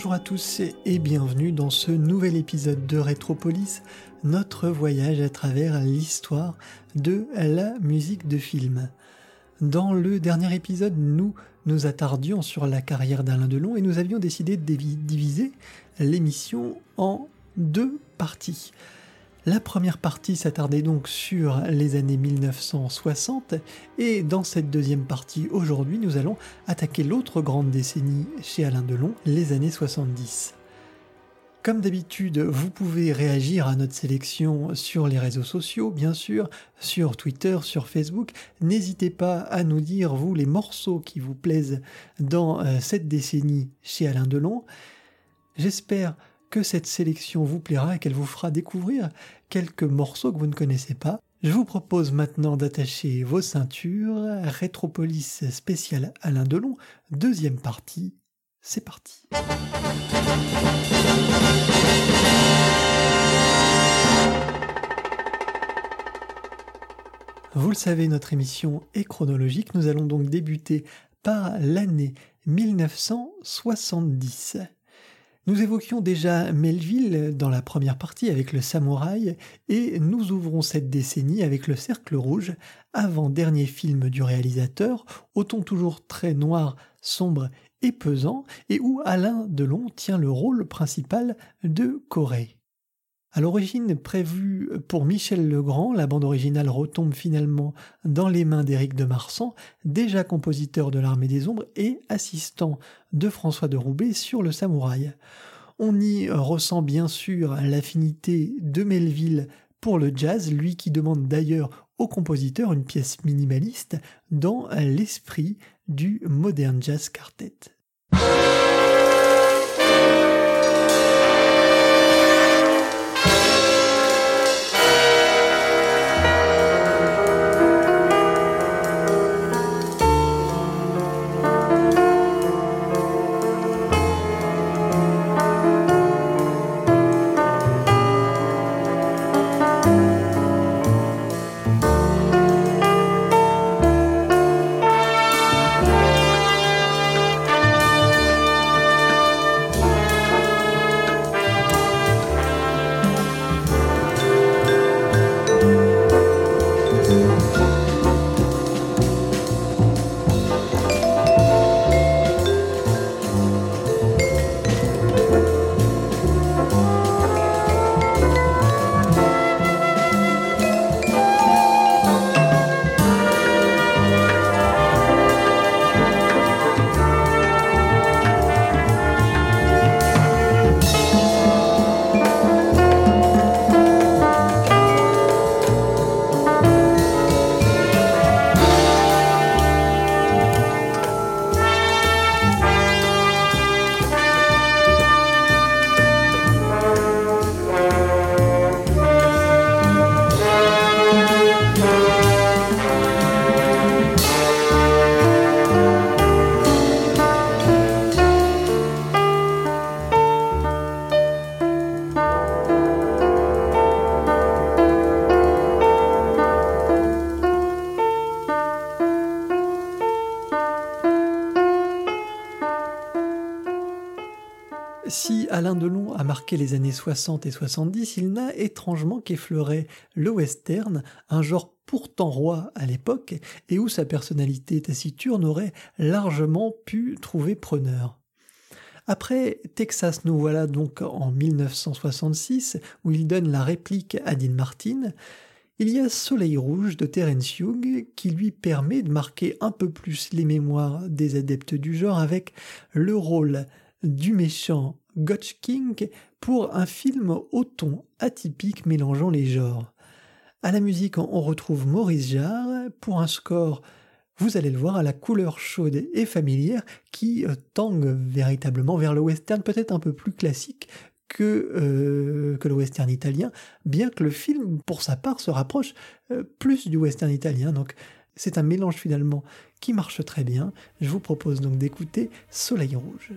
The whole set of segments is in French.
Bonjour à tous et bienvenue dans ce nouvel épisode de Rétropolis, notre voyage à travers l'histoire de la musique de film. Dans le dernier épisode, nous nous attardions sur la carrière d'Alain Delon et nous avions décidé de diviser l'émission en deux parties. La première partie s'attardait donc sur les années 1960 et dans cette deuxième partie aujourd'hui nous allons attaquer l'autre grande décennie chez Alain Delon, les années 70. Comme d'habitude, vous pouvez réagir à notre sélection sur les réseaux sociaux, bien sûr, sur Twitter, sur Facebook. N'hésitez pas à nous dire, vous, les morceaux qui vous plaisent dans euh, cette décennie chez Alain Delon. J'espère que cette sélection vous plaira et qu'elle vous fera découvrir quelques morceaux que vous ne connaissez pas. Je vous propose maintenant d'attacher vos ceintures. Rétropolis spécial Alain Delon, deuxième partie. C'est parti. Vous le savez, notre émission est chronologique. Nous allons donc débuter par l'année 1970. Nous évoquions déjà Melville dans la première partie avec le samouraï et nous ouvrons cette décennie avec le Cercle Rouge, avant-dernier film du réalisateur, au ton toujours très noir, sombre et pesant, et où Alain Delon tient le rôle principal de Corée. À l'origine prévue pour Michel Legrand, la bande originale retombe finalement dans les mains d'Éric de Marsan, déjà compositeur de l'Armée des Ombres et assistant de François de Roubaix sur le Samouraï. On y ressent bien sûr l'affinité de Melville pour le jazz, lui qui demande d'ailleurs au compositeur une pièce minimaliste dans l'esprit du Modern Jazz Quartet. Les années 60 et 70, il n'a étrangement qu'effleuré le western, un genre pourtant roi à l'époque, et où sa personnalité taciturne aurait largement pu trouver preneur. Après Texas, nous voilà donc en 1966, où il donne la réplique à Dean Martin. Il y a Soleil Rouge de Terence Young qui lui permet de marquer un peu plus les mémoires des adeptes du genre avec le rôle du méchant Gotch King pour un film au ton atypique mélangeant les genres. À la musique, on retrouve Maurice Jarre pour un score, vous allez le voir, à la couleur chaude et familière qui euh, tangue véritablement vers le western peut-être un peu plus classique que, euh, que le western italien, bien que le film, pour sa part, se rapproche euh, plus du western italien. Donc c'est un mélange finalement qui marche très bien. Je vous propose donc d'écouter Soleil Rouge.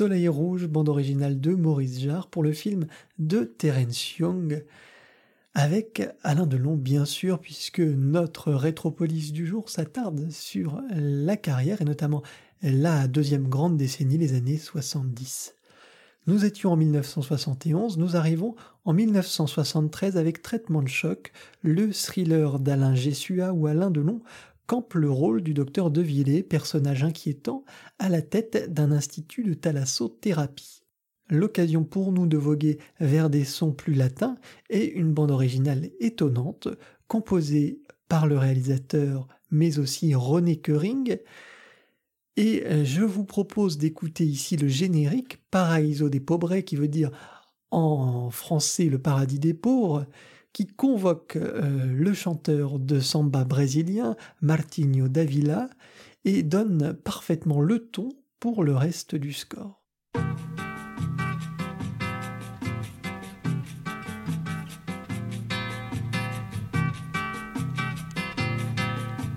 Soleil Rouge, bande originale de Maurice Jarre pour le film de Terence Young, avec Alain Delon bien sûr, puisque notre rétropolis du jour s'attarde sur la carrière et notamment la deuxième grande décennie, les années 70. Nous étions en 1971, nous arrivons en 1973 avec Traitement de choc, le thriller d'Alain Gessua où Alain Delon le rôle du docteur De Villers, personnage inquiétant, à la tête d'un institut de thalassothérapie. L'occasion pour nous de voguer vers des sons plus latins et une bande originale étonnante, composée par le réalisateur mais aussi René Köring, et euh, je vous propose d'écouter ici le générique Paraíso des Pobres, qui veut dire en français le paradis des pauvres, qui convoque euh, le chanteur de samba brésilien Martinho Davila et donne parfaitement le ton pour le reste du score.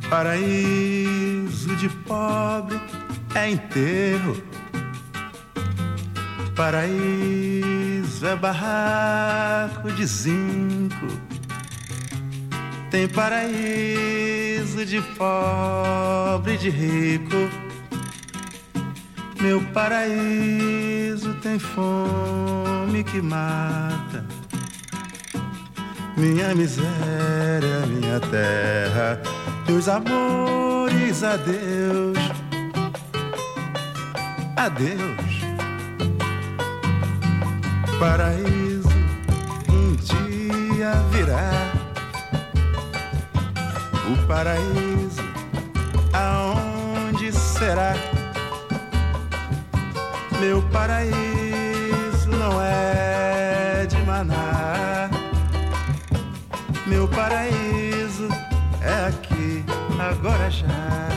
Paraíso de pobre é enterro. Paraíso é barraco de zinco. Tem paraíso de pobre e de rico. Meu paraíso tem fome que mata. Minha miséria, minha terra meus amores, adeus, adeus. Paraíso um dia virá. O paraíso aonde será? Meu paraíso não é de Maná. Meu paraíso é aqui, agora já.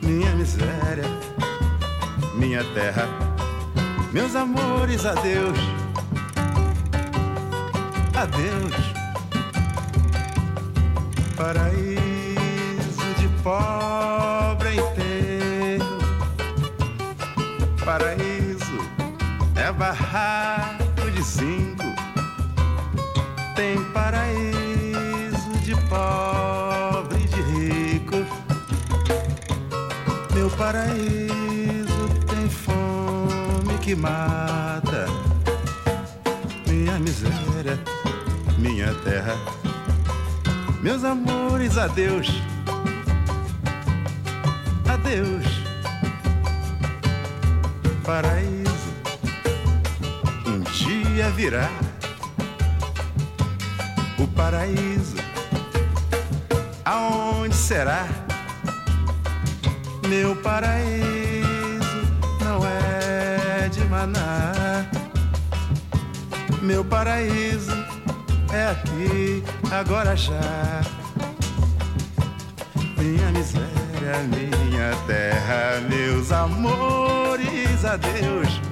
Minha miséria, minha terra, meus amores, adeus, adeus. Paraíso de pobre enterro, paraíso que mata. Minha miséria, minha terra. Meus amores, adeus. Adeus. Paraíso, um dia virá. O paraíso aonde será? Meu paraíso Meu paraíso é aqui, agora já. Minha miséria, minha terra, meus amores. Adeus.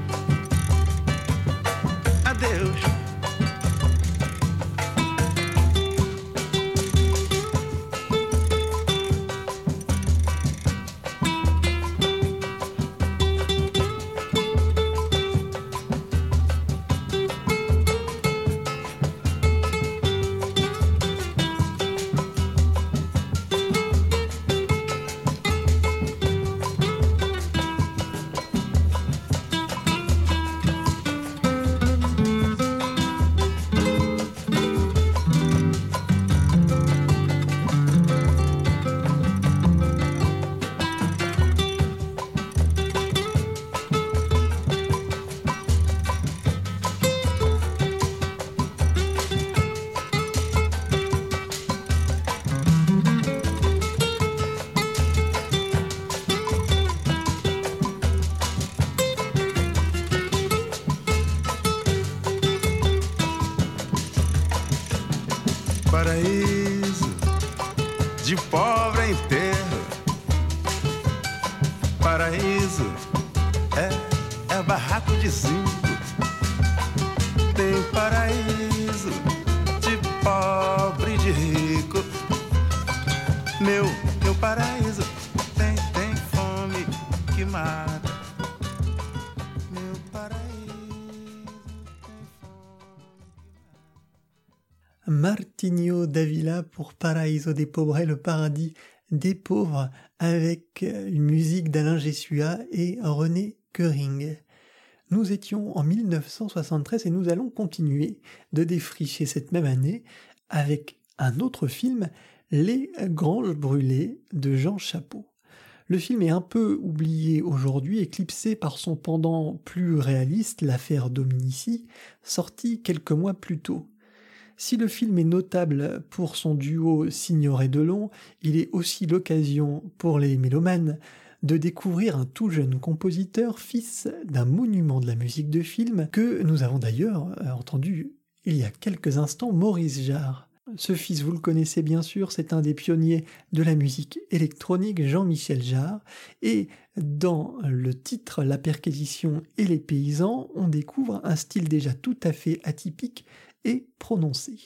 Paraíso de pobre enterro. Paraíso é, é barraco de zinco. Tem paraíso de pobre e de rico. Meu, meu paraíso Davila pour Paraíso des Pobres, le paradis des pauvres, avec une musique d'Alain Gessua et René Köring. Nous étions en 1973 et nous allons continuer de défricher cette même année avec un autre film, Les Granges brûlées de Jean Chapeau. Le film est un peu oublié aujourd'hui, éclipsé par son pendant plus réaliste, l'affaire Dominici, sorti quelques mois plus tôt. Si le film est notable pour son duo Signoret-Delon, il est aussi l'occasion pour les mélomanes de découvrir un tout jeune compositeur, fils d'un monument de la musique de film, que nous avons d'ailleurs euh, entendu il y a quelques instants, Maurice Jarre. Ce fils, vous le connaissez bien sûr, c'est un des pionniers de la musique électronique, Jean-Michel Jarre, et dans le titre La perquisition et les paysans, on découvre un style déjà tout à fait atypique et prononcé.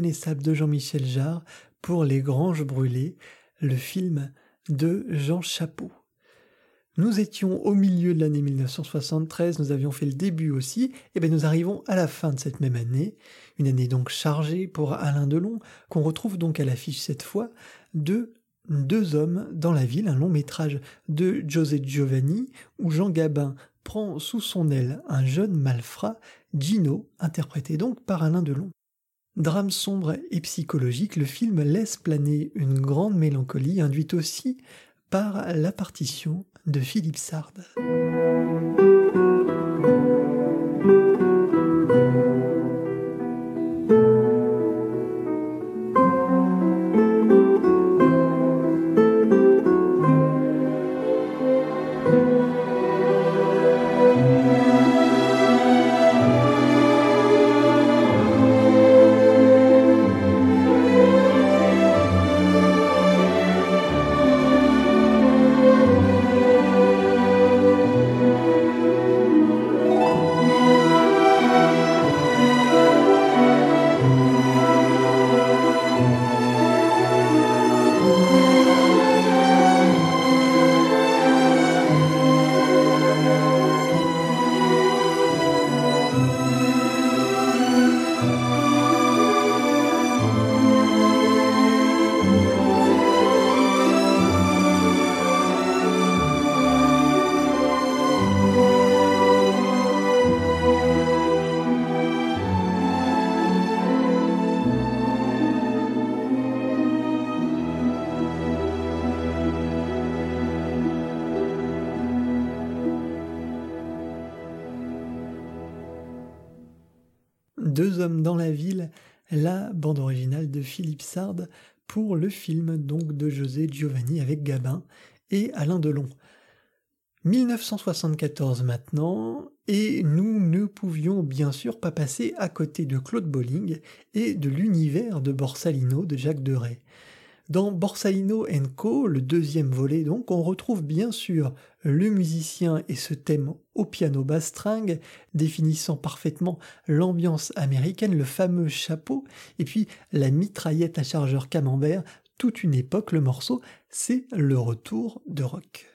De Jean-Michel Jarre pour Les Granges brûlées, le film de Jean Chapeau. Nous étions au milieu de l'année 1973, nous avions fait le début aussi, et bien nous arrivons à la fin de cette même année, une année donc chargée pour Alain Delon, qu'on retrouve donc à l'affiche cette fois de Deux hommes dans la ville, un long métrage de José Giovanni, où Jean Gabin prend sous son aile un jeune malfrat, Gino, interprété donc par Alain Delon. Drame sombre et psychologique, le film laisse planer une grande mélancolie induite aussi par la partition de Philippe Sard. Deux hommes dans la ville, la bande originale de Philippe Sard pour le film donc de José Giovanni avec Gabin et Alain Delon. 1974 maintenant, et nous ne pouvions bien sûr pas passer à côté de Claude Bolling et de l'univers de Borsalino de Jacques Deray. Dans Borsalino Co, le deuxième volet donc, on retrouve bien sûr le musicien et ce thème au piano basse string, définissant parfaitement l'ambiance américaine, le fameux chapeau, et puis la mitraillette à chargeur camembert, toute une époque, le morceau, c'est le retour de rock.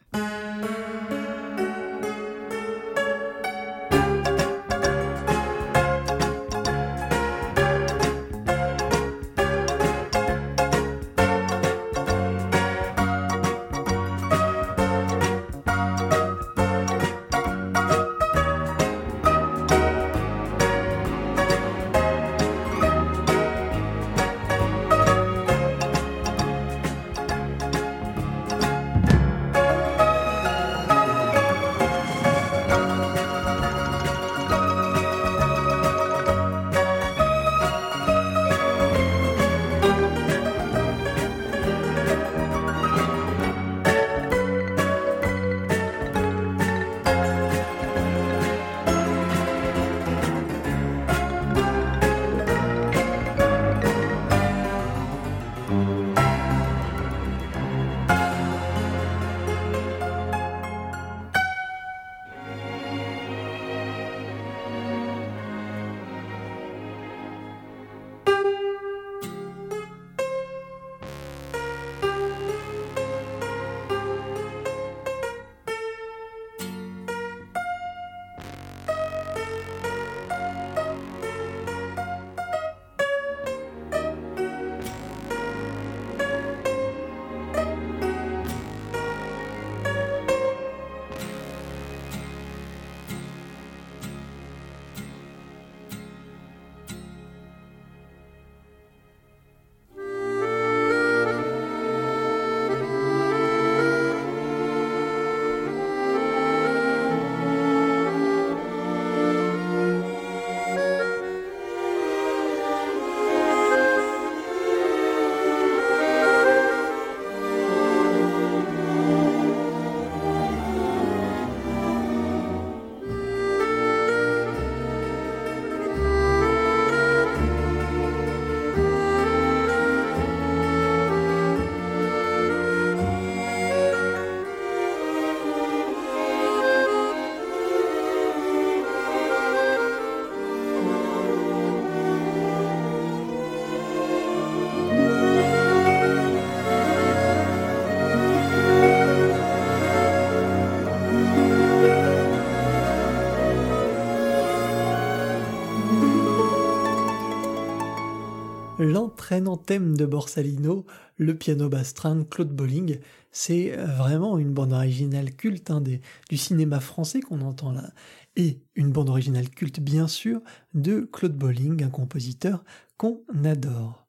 L'entraînant thème de Borsalino, le piano bastring Claude Bolling. C'est vraiment une bande originale culte hein, du cinéma français qu'on entend là. Et une bande originale culte, bien sûr, de Claude Bolling, un compositeur qu'on adore.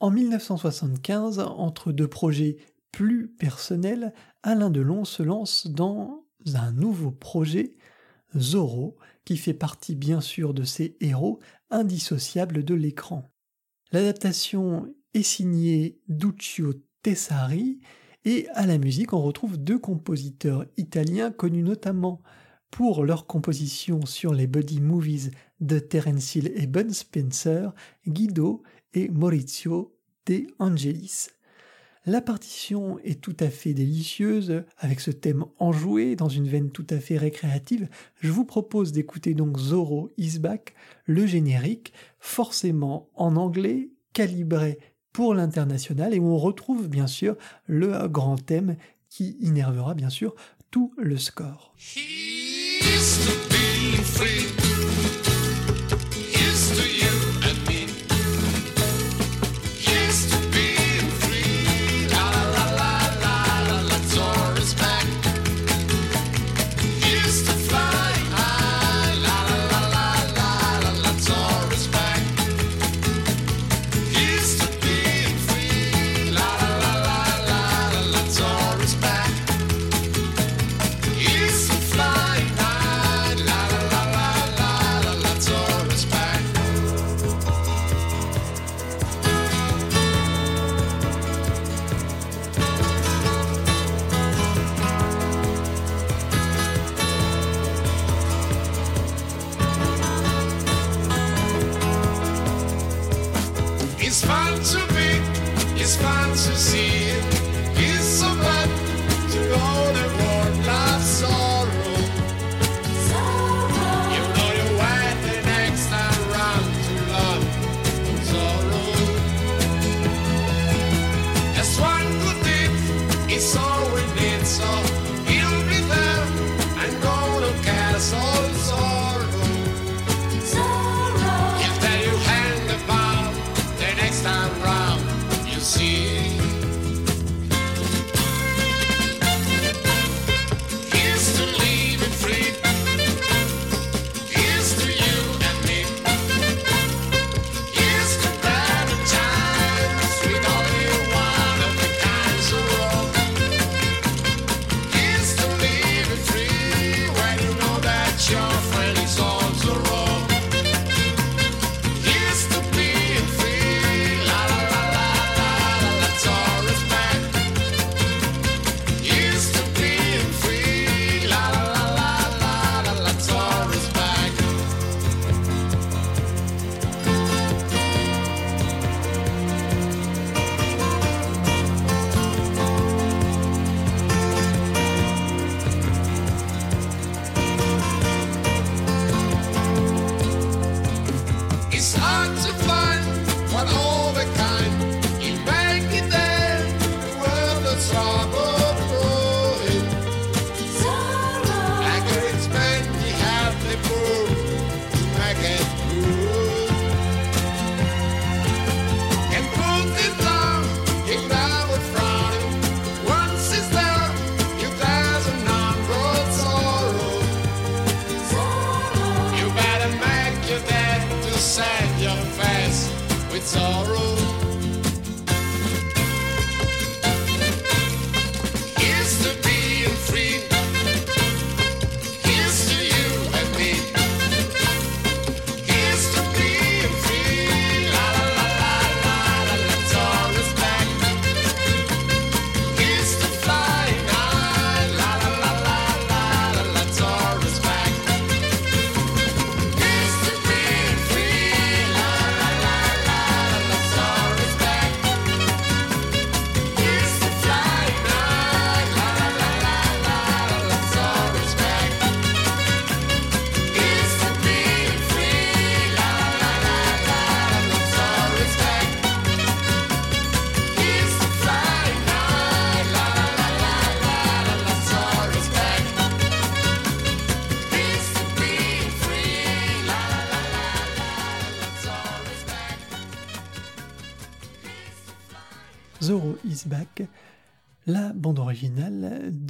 En 1975, entre deux projets plus personnels, Alain Delon se lance dans un nouveau projet, Zorro, qui fait partie bien sûr de ses héros indissociables de l'écran. L'adaptation est signée Duccio Tessari et à la musique on retrouve deux compositeurs italiens connus notamment pour leur composition sur les buddy movies de Terence Hill et Ben Spencer, Guido et Maurizio De Angelis. La partition est tout à fait délicieuse, avec ce thème enjoué dans une veine tout à fait récréative. Je vous propose d'écouter donc Zorro Is Back, le générique, forcément en anglais, calibré pour l'international, et où on retrouve bien sûr le grand thème qui innervera bien sûr tout le score.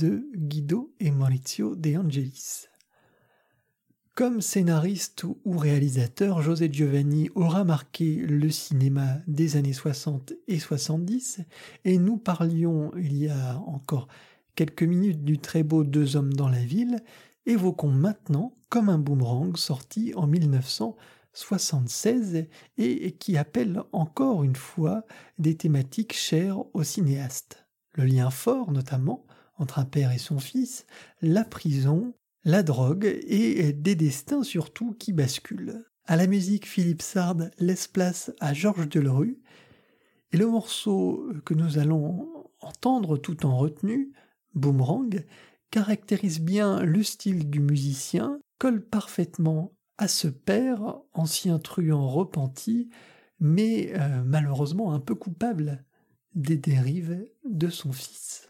Guido et Maurizio De Angelis. Comme scénariste ou réalisateur, José Giovanni aura marqué le cinéma des années 60 et 70, et nous parlions il y a encore quelques minutes du très beau Deux hommes dans la ville, évoquons maintenant comme un boomerang sorti en 1976 et qui appelle encore une fois des thématiques chères aux cinéastes. Le lien fort notamment un père et son fils, la prison, la drogue et des destins surtout qui basculent. À la musique, Philippe Sard laisse place à Georges Delerue, et le morceau que nous allons entendre tout en retenue, Boomerang, caractérise bien le style du musicien, colle parfaitement à ce père, ancien truand repenti, mais euh, malheureusement un peu coupable des dérives de son fils.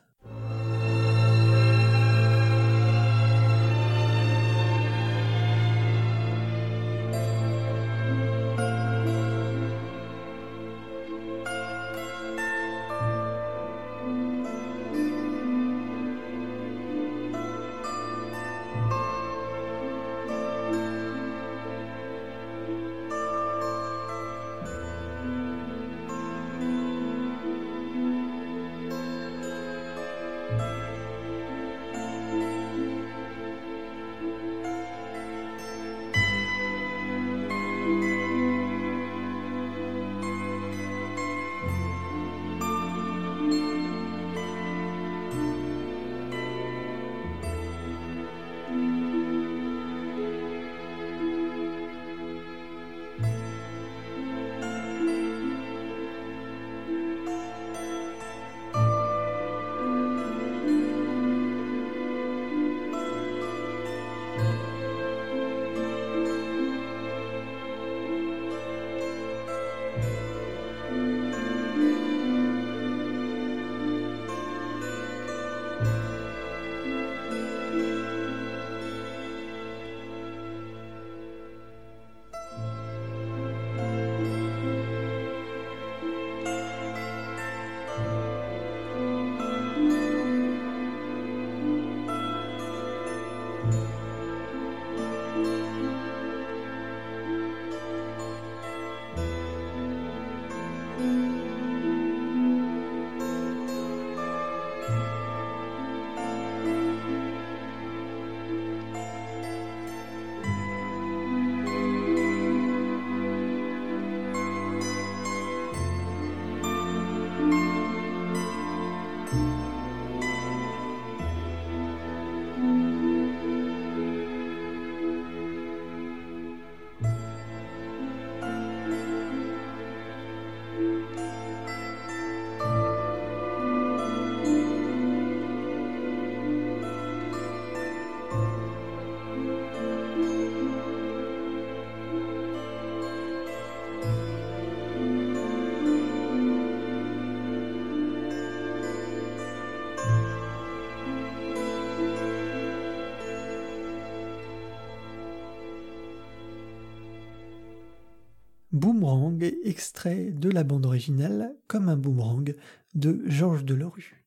Extrait de la bande originale Comme un boomerang de Georges Delerue.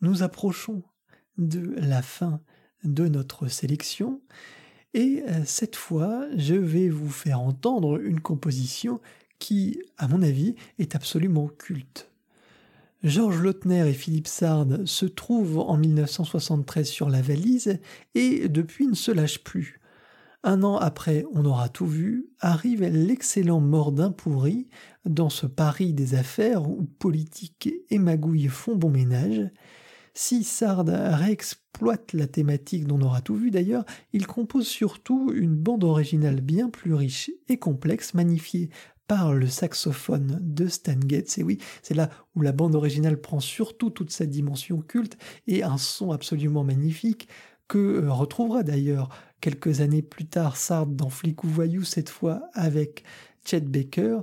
Nous approchons de la fin de notre sélection et euh, cette fois je vais vous faire entendre une composition qui, à mon avis, est absolument culte. Georges Lautner et Philippe Sard se trouvent en 1973 sur la valise et depuis ne se lâchent plus. Un an après On aura tout vu, arrive l'excellent Mordin pourri dans ce Paris des affaires où politique et magouille font bon ménage. Si Sard réexploite la thématique d'On aura tout vu d'ailleurs, il compose surtout une bande originale bien plus riche et complexe, magnifiée par le saxophone de Stan Getz. Et oui, c'est là où la bande originale prend surtout toute sa dimension culte et un son absolument magnifique que euh, retrouvera d'ailleurs quelques années plus tard Sard dans Flic ou Voyou, cette fois avec Chet Baker.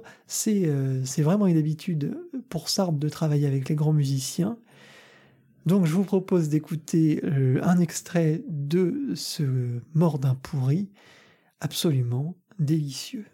Euh, c'est vraiment une habitude pour Sard de travailler avec les grands musiciens. Donc je vous propose d'écouter euh, un extrait de ce Mort d'un pourri, absolument délicieux.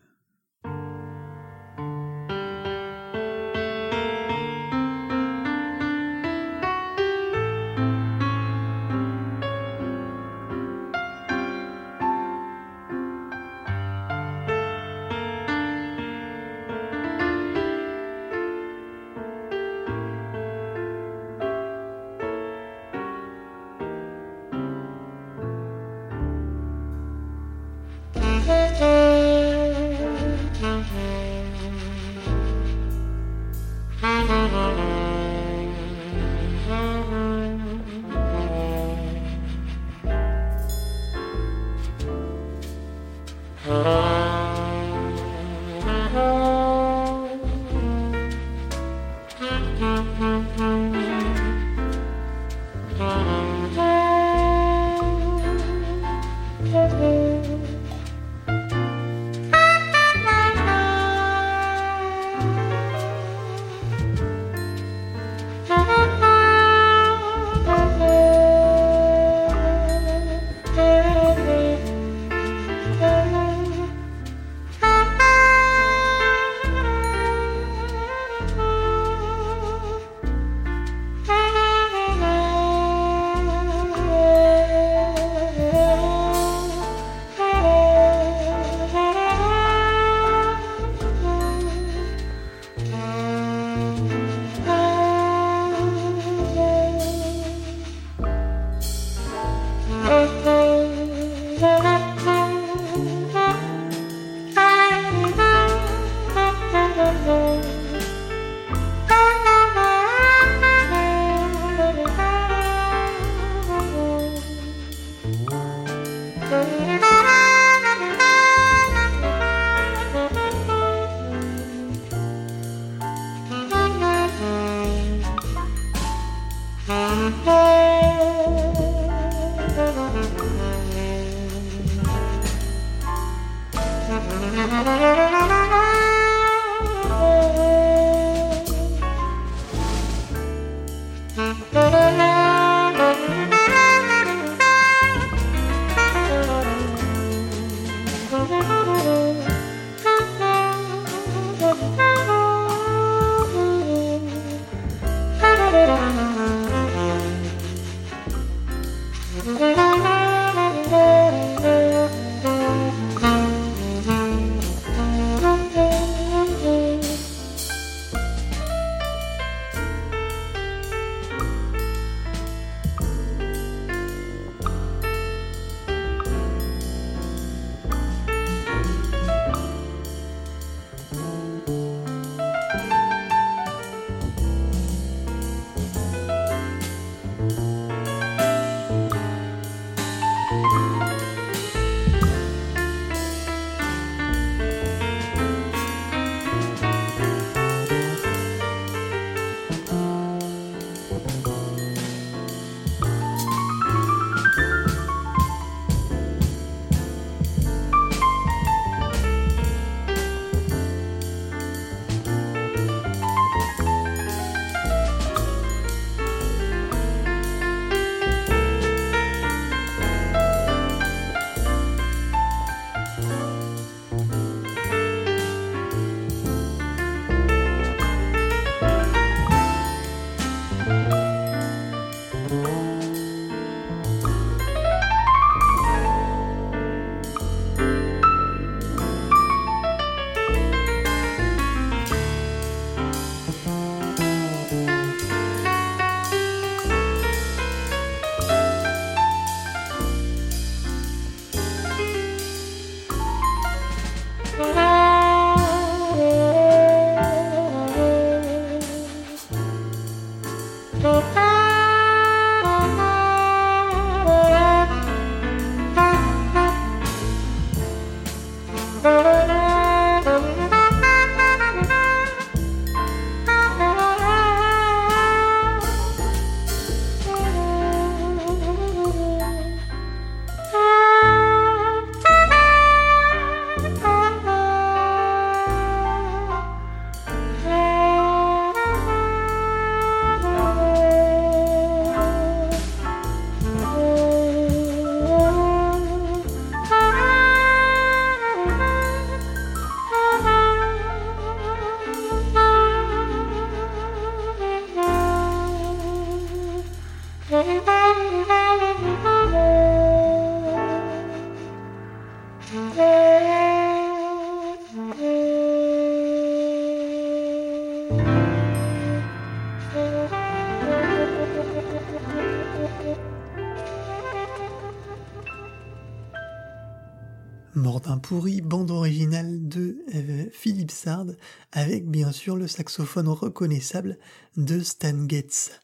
Mordin pourri, bande originale de euh, Philippe Sard, avec bien sûr le saxophone reconnaissable de Stan Getz.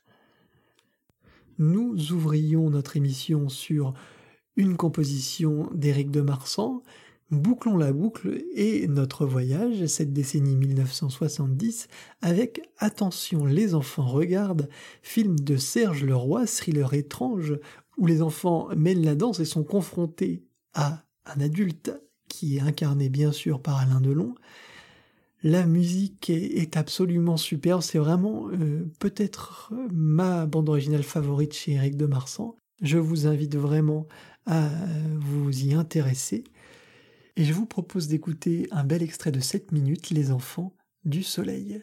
Nous ouvrions notre émission sur une composition d'Éric de Marsan, bouclons la boucle et notre voyage, cette décennie 1970, avec Attention, les enfants regardent, film de Serge Leroy, thriller étrange, où les enfants mènent la danse et sont confrontés à un adulte qui est incarné bien sûr par Alain Delon. La musique est, absolument superbe, c'est vraiment euh, peut-être ma bande originale favorite chez Eric de Marsan. Je vous invite vraiment à vous y intéresser. Et je vous propose d'écouter un bel extrait de 7 minutes, Les enfants du soleil.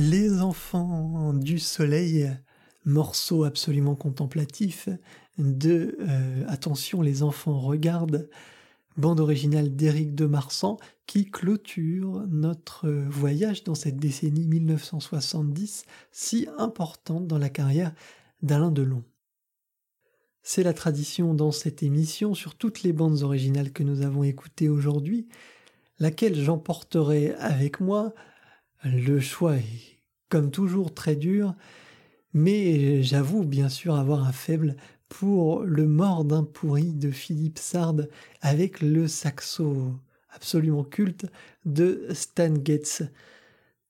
Les enfants du soleil, morceau absolument contemplatif de euh, Attention les enfants regardent, bande originale d'Éric de Marsan qui clôture notre voyage dans cette décennie 1970 si importante dans la carrière d'Alain Delon. C'est la tradition dans cette émission sur toutes les bandes originales que nous avons écoutées aujourd'hui, laquelle j'emporterai avec moi. Le choix est comme toujours très dur, mais j'avoue bien sûr avoir un faible pour le mort d'un pourri de Philippe Sard avec le saxo absolument culte de Stan Getz.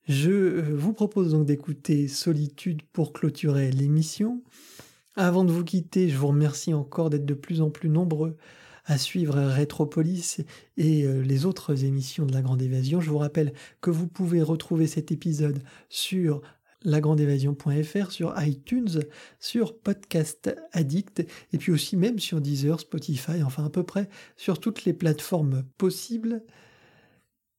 Je vous propose donc d'écouter Solitude pour clôturer l'émission. Avant de vous quitter, je vous remercie encore d'être de plus en plus nombreux à suivre Rétropolis et euh, les autres émissions de La Grande Évasion. Je vous rappelle que vous pouvez retrouver cet épisode sur lagrandeévasion.fr, sur iTunes, sur Podcast Addict, et puis aussi même sur Deezer, Spotify, enfin à peu près sur toutes les plateformes possibles.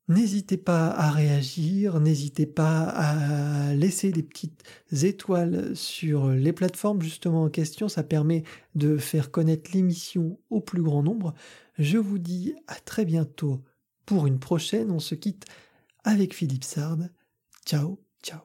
N'hésitez pas à réagir, n'hésitez pas à laisser des petites étoiles sur les plateformes justement en question, ça permet de faire connaître l'émission au plus grand nombre. Je vous dis à très bientôt pour une prochaine, on se quitte avec Philippe Sard. Ciao, ciao.